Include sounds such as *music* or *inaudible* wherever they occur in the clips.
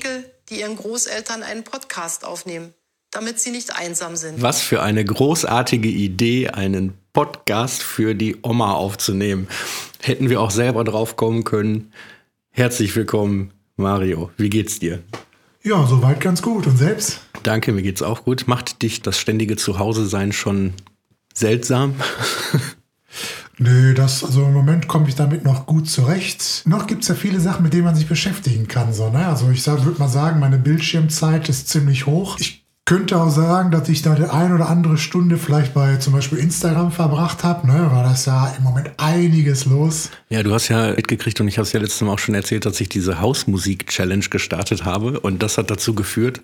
Enkel, die ihren Großeltern einen Podcast aufnehmen, damit sie nicht einsam sind. Was für eine großartige Idee, einen Podcast für die Oma aufzunehmen. Hätten wir auch selber drauf kommen können. Herzlich willkommen, Mario. Wie geht's dir? Ja, soweit ganz gut. Und selbst? Danke, mir geht's auch gut. Macht dich das ständige Zuhause-Sein schon seltsam? *laughs* Nö, das, also im Moment komme ich damit noch gut zurecht. Noch gibt es ja viele Sachen, mit denen man sich beschäftigen kann. So, ne? Also ich würde mal sagen, meine Bildschirmzeit ist ziemlich hoch. Ich könnte auch sagen, dass ich da die ein oder andere Stunde vielleicht bei zum Beispiel Instagram verbracht habe, ne, weil da ist ja im Moment einiges los. Ja, du hast ja mitgekriegt und ich habe es ja letztes Mal auch schon erzählt, dass ich diese Hausmusik-Challenge gestartet habe und das hat dazu geführt,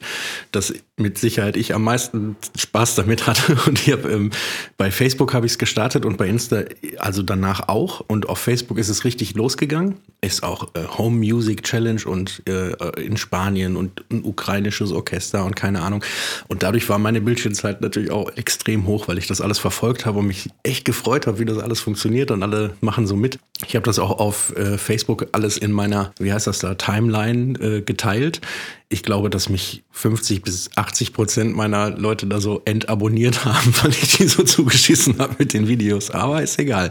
dass mit Sicherheit ich am meisten Spaß damit hatte *laughs* und ich hab, ähm, bei Facebook habe ich es gestartet und bei Insta also danach auch und auf Facebook ist es richtig losgegangen. Ist auch äh, Home Music Challenge und äh, in Spanien und ein ukrainisches Orchester und keine Ahnung. Und dadurch war meine Bildschirmzeit natürlich auch extrem hoch, weil ich das alles verfolgt habe und mich echt gefreut habe, wie das alles funktioniert und alle machen so mit. Ich habe das auch auf äh, Facebook alles in meiner, wie heißt das da, Timeline äh, geteilt. Ich glaube, dass mich 50 bis 80 Prozent meiner Leute da so entabonniert *laughs* haben, weil ich die so zugeschissen habe mit den Videos. Aber ist egal.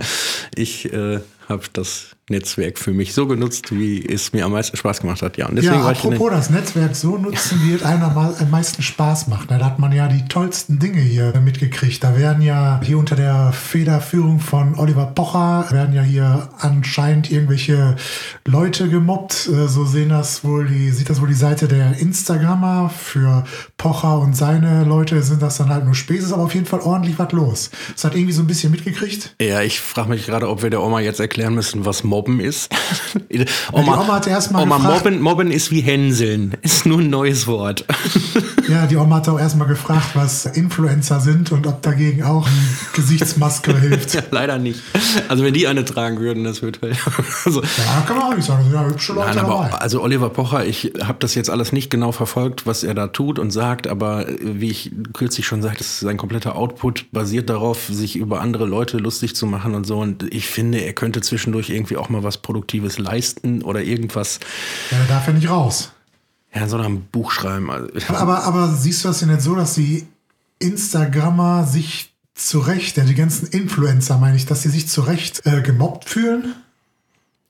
Ich äh, habe das Netzwerk für mich so genutzt, wie es mir am meisten Spaß gemacht hat. Ja, und deswegen ja apropos das Netzwerk so nutzen, wie es einem am meisten Spaß macht. Da hat man ja die tollsten Dinge hier mitgekriegt. Da werden ja hier unter der Federführung von Oliver Pocher werden ja hier anscheinend irgendwelche Leute gemobbt. Äh, so sehen das wohl die, sieht das wohl die Seite der Instagrammer. Für Pocher und seine Leute sind das dann halt nur Späßes, aber auf jeden Fall ordentlich was los. Das hat irgendwie so ein bisschen mitgekriegt. Ja, ich frage mich gerade, ob wir der Oma jetzt erklären müssen, was Mobben ist. *laughs* Oma, Oma hat erstmal Oma, Mobben, Mobben ist wie Hänseln. Ist nur ein neues Wort. *laughs* ja, die Oma hat auch erstmal gefragt, was Influencer sind und ob dagegen auch eine Gesichtsmaske *laughs* hilft. Ja, leider nicht. Also wenn die eine tragen würden, das würde also, Ja, kann man auch nicht sagen. Das sind ja hübsche Leute Nein, aber also Oliver Pocher, ich habe das jetzt alles nicht genau verfolgt, was er da tut und sagt, aber wie ich kürzlich schon sagte, sein kompletter Output basiert darauf, sich über andere Leute lustig zu machen und so. Und ich finde, er könnte zwischendurch irgendwie auch mal was Produktives leisten oder irgendwas. Ja, da darf er nicht raus. Ja, soll er ein Buch schreiben. Also, aber, aber siehst du das denn nicht so, dass die Instagrammer sich zu Recht, ja, die ganzen Influencer meine ich, dass sie sich zu Recht äh, gemobbt fühlen?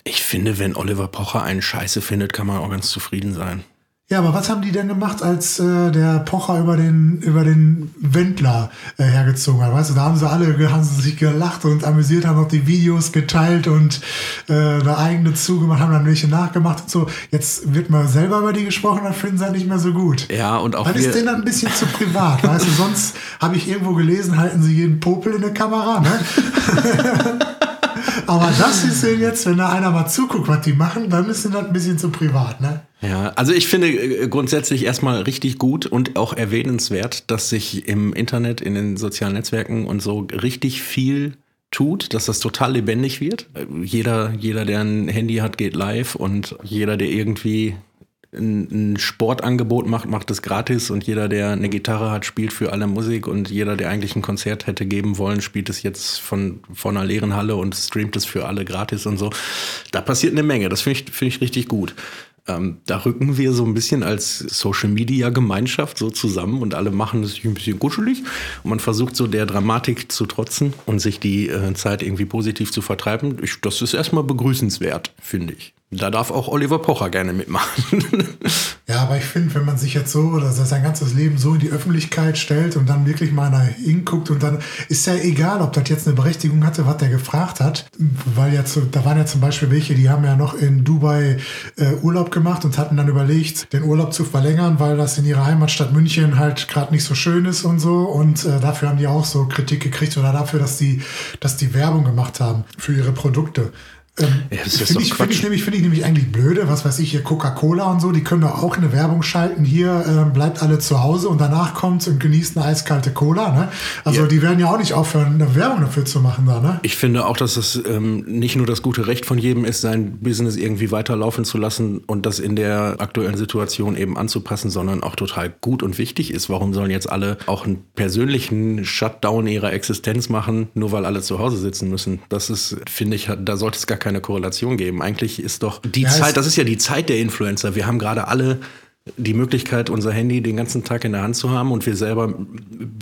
Ich finde, wenn Oliver Pocher einen Scheiße findet, kann man auch ganz zufrieden sein. Ja, aber was haben die denn gemacht, als äh, der Pocher über den, über den Wendler äh, hergezogen hat? Weißt du, da haben sie alle haben sie sich gelacht und amüsiert, haben auch die Videos geteilt und äh, eine eigene zugemacht, haben dann welche nachgemacht und so. Jetzt wird mal selber über die gesprochen, dann finden sie halt nicht mehr so gut. Ja, und auch. Das ist denen dann ein bisschen zu privat, weißt du? Sonst habe ich irgendwo gelesen, halten sie jeden Popel in der Kamera, ne? *laughs* Aber das ist jetzt, wenn da einer mal zuguckt, was die machen, dann ist das ein bisschen zu privat, ne? Ja, also ich finde äh, grundsätzlich erstmal richtig gut und auch erwähnenswert, dass sich im Internet, in den sozialen Netzwerken und so richtig viel tut, dass das total lebendig wird. Jeder, jeder, der ein Handy hat, geht live und jeder, der irgendwie ein, Sportangebot macht, macht es gratis und jeder, der eine Gitarre hat, spielt für alle Musik und jeder, der eigentlich ein Konzert hätte geben wollen, spielt es jetzt von, von einer leeren Halle und streamt es für alle gratis und so. Da passiert eine Menge. Das finde ich, finde ich richtig gut. Ähm, da rücken wir so ein bisschen als Social Media Gemeinschaft so zusammen und alle machen es ein bisschen kuschelig und man versucht so der Dramatik zu trotzen und sich die äh, Zeit irgendwie positiv zu vertreiben. Ich, das ist erstmal begrüßenswert, finde ich. Da darf auch Oliver Pocher gerne mitmachen. *laughs* ja, aber ich finde, wenn man sich jetzt so oder sein ganzes Leben so in die Öffentlichkeit stellt und dann wirklich mal einer hinguckt und dann ist ja egal, ob das jetzt eine Berechtigung hatte, was der gefragt hat. Weil jetzt, da waren ja zum Beispiel welche, die haben ja noch in Dubai äh, Urlaub gemacht und hatten dann überlegt, den Urlaub zu verlängern, weil das in ihrer Heimatstadt München halt gerade nicht so schön ist und so. Und äh, dafür haben die auch so Kritik gekriegt oder dafür, dass die, dass die Werbung gemacht haben für ihre Produkte. Ähm, ja, Finde ich, find ich, nämlich, find ich nämlich eigentlich blöde, was weiß ich, hier Coca-Cola und so, die können doch auch eine Werbung schalten. Hier ähm, bleibt alle zu Hause und danach kommt und genießt eine eiskalte Cola. Ne? Also ja. die werden ja auch nicht aufhören, eine Werbung dafür zu machen da. Ne? Ich finde auch, dass es ähm, nicht nur das gute Recht von jedem ist, sein Business irgendwie weiterlaufen zu lassen und das in der aktuellen Situation eben anzupassen, sondern auch total gut und wichtig ist. Warum sollen jetzt alle auch einen persönlichen Shutdown ihrer Existenz machen, nur weil alle zu Hause sitzen müssen? Das ist, finde ich, da sollte es gar keine Korrelation geben. Eigentlich ist doch die Ja, Zeit, das ist ja die Zeit der Influencer. Wir haben gerade alle die Möglichkeit, unser Handy den ganzen Tag in der Hand zu haben und wir selber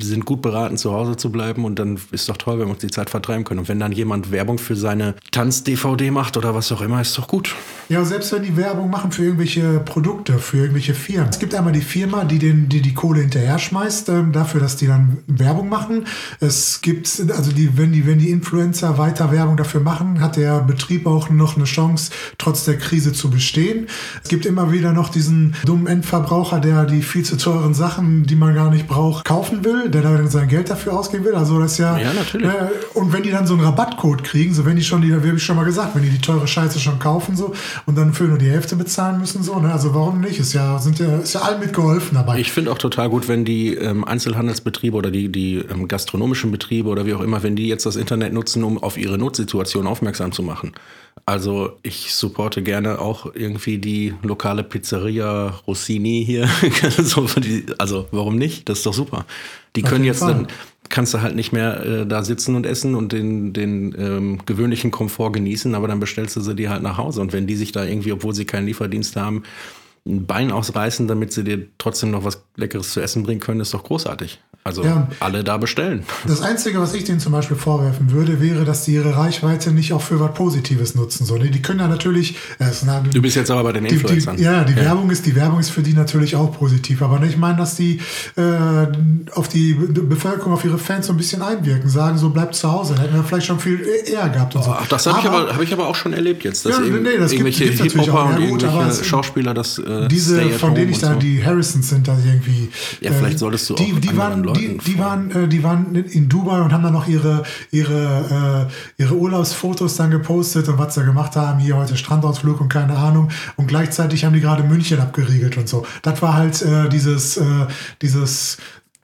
sind gut beraten, zu Hause zu bleiben und dann ist doch toll, wenn wir uns die Zeit vertreiben können. Und wenn dann jemand Werbung für seine Tanz-DVD macht oder was auch immer, ist doch gut. Ja, selbst wenn die Werbung machen für irgendwelche Produkte, für irgendwelche Firmen. Es gibt einmal die Firma, die den, die, die Kohle hinterher schmeißt, ähm, dafür, dass die dann Werbung machen. Es gibt, also die, wenn die, wenn die Influencer weiter Werbung dafür machen, hat der Betrieb auch noch eine Chance, trotz der Krise zu bestehen. Es gibt immer wieder noch diesen dummen Endverbraucher, der die viel zu teuren Sachen, die man gar nicht braucht, kaufen will, der dann sein Geld dafür ausgeben will. Also das ist ja. Ja, natürlich. Ne, und wenn die dann so einen Rabattcode kriegen, so wenn die schon die, wie hab ich schon mal gesagt, wenn die die teure Scheiße schon kaufen so und dann für nur die Hälfte bezahlen müssen so, ne? also warum nicht? Ist ja sind ja ist ja allen mitgeholfen dabei. Ich finde auch total gut, wenn die ähm, Einzelhandelsbetriebe oder die, die ähm, gastronomischen Betriebe oder wie auch immer, wenn die jetzt das Internet nutzen, um auf ihre Notsituation aufmerksam zu machen. Also ich supporte gerne auch irgendwie die lokale Pizzeria Rossini hier. *laughs* so, also warum nicht? Das ist doch super. Die Auf können jetzt dann kannst du halt nicht mehr äh, da sitzen und essen und den, den ähm, gewöhnlichen Komfort genießen, aber dann bestellst du sie dir halt nach Hause. Und wenn die sich da irgendwie, obwohl sie keinen Lieferdienst haben, ein Bein ausreißen, damit sie dir trotzdem noch was Leckeres zu essen bringen können, ist doch großartig. Also Ja. alle da bestellen. *laughs* Das Einzige, was ich denen zum Beispiel vorwerfen würde, wäre, dass die ihre Reichweite nicht auch für was Positives nutzen. So, ne? Die können ja natürlich. äh, eine- Du bist jetzt aber bei den die, Influencern. die, ja, die Werbung ist die Werbung ist für die natürlich auch positiv, aber ne, ich meine, dass die äh, auf die Be- Bevölkerung, auf ihre Fans so ein bisschen einwirken, sagen, so bleibt zu Hause, dann hätten wir vielleicht schon viel eher gehabt und so. Ach, das habe ich, aber, hab ich aber auch schon erlebt jetzt, dass Ja, irgend- nee, das gibt- irgendwelche Hip-Hopper auch. und Ja, gut, irgendwelche Schauspieler das äh, diese, von denen ich da, so. die Harrisons sind, da irgendwie. Ja, vielleicht solltest du die, auch die waren, Leuten die waren, äh, die waren in- in Dubai und haben dann noch ihre, ihre, äh, ihre Urlaubsfotos dann gepostet und was sie gemacht haben. Hier heute Strandausflug und keine Ahnung. Und gleichzeitig haben die gerade München abgeriegelt und so. Das war halt äh, dieses, äh, dieses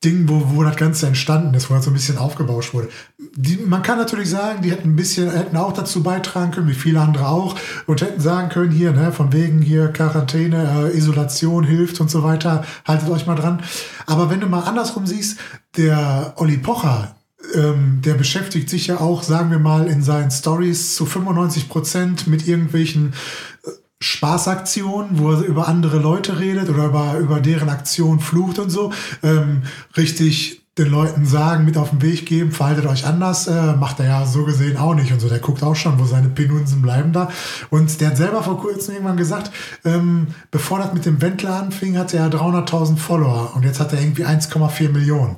Ding, wo, wo das Ganze entstanden ist, wo das so ein bisschen aufgebauscht wurde. Die, man kann natürlich sagen, die hätten ein bisschen, hätten auch dazu beitragen können, wie viele andere auch, und hätten sagen können, hier, ne, von wegen hier Quarantäne, äh, Isolation hilft und so weiter, haltet euch mal dran. Aber wenn du mal andersrum siehst, der Olli Pocher, ähm, der beschäftigt sich ja auch, sagen wir mal, in seinen Stories zu 95 Prozent mit irgendwelchen Spaßaktionen, wo er über andere Leute redet oder über, über deren Aktion flucht und so, ähm, richtig den Leuten sagen, mit auf den Weg geben, verhaltet euch anders, äh, macht er ja so gesehen auch nicht und so. Der guckt auch schon, wo seine Penunsen bleiben da. Und der hat selber vor kurzem irgendwann gesagt, ähm, bevor das mit dem Wendler anfing, hatte er 300.000 Follower und jetzt hat er irgendwie 1,4 Millionen.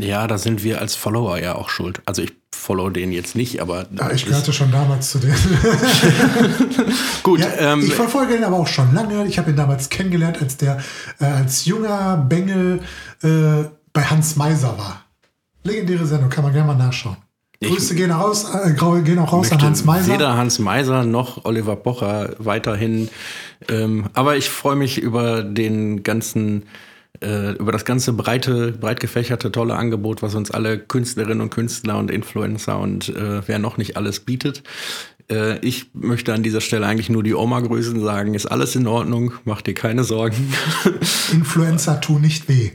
Ja, da sind wir als Follower ja auch schuld. Also ich follow den jetzt nicht, aber Ja, ich gehörte schon damals zu denen. *laughs* gut. Ja, ähm, ich verfolge ihn aber auch schon lange. Ich habe ihn damals kennengelernt, als der äh, als junger Bengel äh, bei Hans Meiser war. Legendäre Sendung, kann man gerne mal nachschauen. Ich- Grüße gehen, raus, äh, gehen auch raus an Hans Meiser. Weder Hans Meiser noch Oliver Pocher weiterhin. Ähm, aber ich freue mich über den ganzen, äh, über das ganze breite, breit gefächerte, tolle Angebot, was uns alle Künstlerinnen und Künstler und Influencer und äh, wer noch nicht alles bietet. Äh, ich möchte an dieser Stelle eigentlich nur die Oma grüßen, sagen, ist alles in Ordnung, mach dir keine Sorgen. *laughs* Influencer tun nicht weh.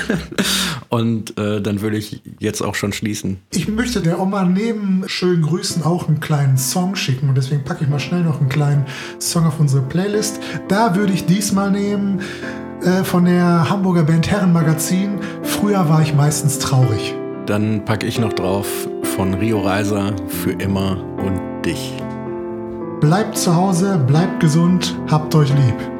*laughs* Und äh, dann würde ich jetzt auch schon schließen. Ich möchte der Oma neben schönen Grüßen auch einen kleinen Song schicken und deswegen packe ich mal schnell noch einen kleinen Song auf unsere Playlist. Da würde ich diesmal nehmen äh, von der Hamburger Band Herrenmagazin. Früher war ich meistens traurig. Dann packe ich noch drauf von Rio Reiser für immer und dich. Bleibt zu Hause, bleibt gesund, habt euch lieb.